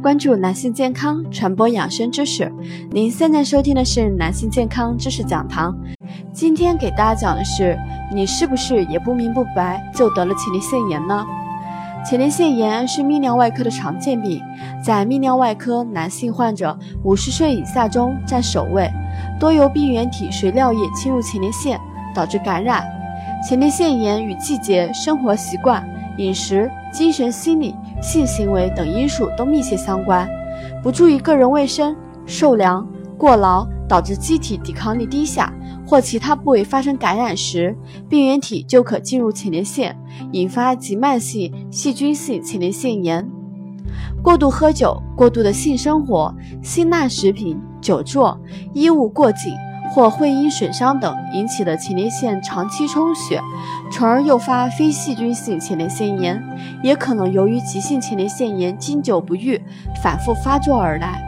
关注男性健康，传播养生知识。您现在收听的是男性健康知识讲堂。今天给大家讲的是，你是不是也不明不白就得了前列腺炎呢？前列腺炎是泌尿外科的常见病，在泌尿外科男性患者五十岁以下中占首位，多由病原体随尿液侵入前列腺导致感染。前列腺炎与季节、生活习惯、饮食、精神心理。性行为等因素都密切相关，不注意个人卫生、受凉、过劳，导致机体抵抗力低下或其他部位发生感染时，病原体就可进入前列腺，引发急慢性细菌性前列腺炎。过度喝酒、过度的性生活、辛辣食品、久坐、衣物过紧。或会因损伤等引起的前列腺长期充血，从而诱发非细菌性前列腺炎，也可能由于急性前列腺炎经久不愈，反复发作而来。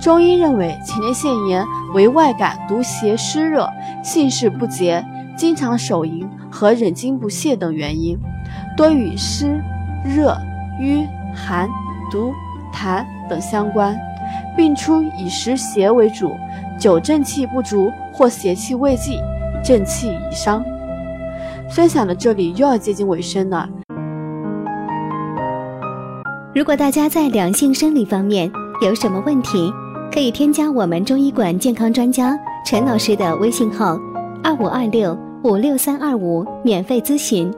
中医认为，前列腺炎为外感毒邪湿热、性事不洁、经常手淫和忍精不泄等原因，多与湿、热、瘀、寒、毒、痰等相关，病出以湿邪为主。久正气不足或邪气未尽，正气已伤。分享到这里又要接近尾声了。如果大家在两性生理方面有什么问题，可以添加我们中医馆健康专家陈老师的微信号：二五二六五六三二五，免费咨询。